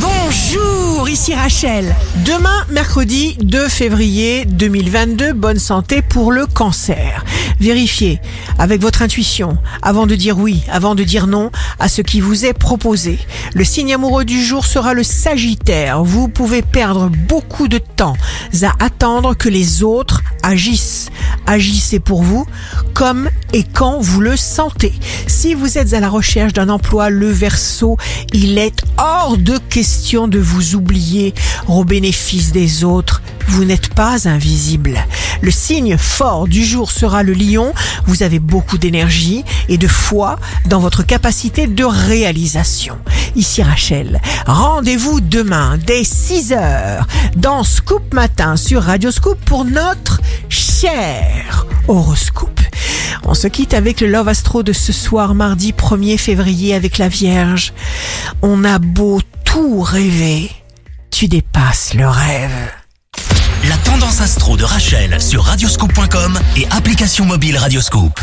Bonjour, ici Rachel. Demain, mercredi 2 février 2022, bonne santé pour le cancer. Vérifiez avec votre intuition avant de dire oui, avant de dire non à ce qui vous est proposé. Le signe amoureux du jour sera le Sagittaire. Vous pouvez perdre beaucoup de temps à attendre que les autres agissent. Agissez pour vous comme et quand vous le sentez. Si vous êtes à la recherche d'un emploi, le verso, il est hors de question de vous oublier au bénéfice des autres. Vous n'êtes pas invisible. Le signe fort du jour sera le lion. Vous avez beaucoup d'énergie et de foi dans votre capacité de réalisation. Ici Rachel. Rendez-vous demain dès 6 heures dans Scoop Matin sur Radio Scoop pour notre cher horoscope. On se quitte avec le Love Astro de ce soir, mardi 1er février avec la Vierge. On a beau tout rêver, tu dépasses le rêve. La tendance astro de Rachel sur radioscope.com et application mobile Radioscope.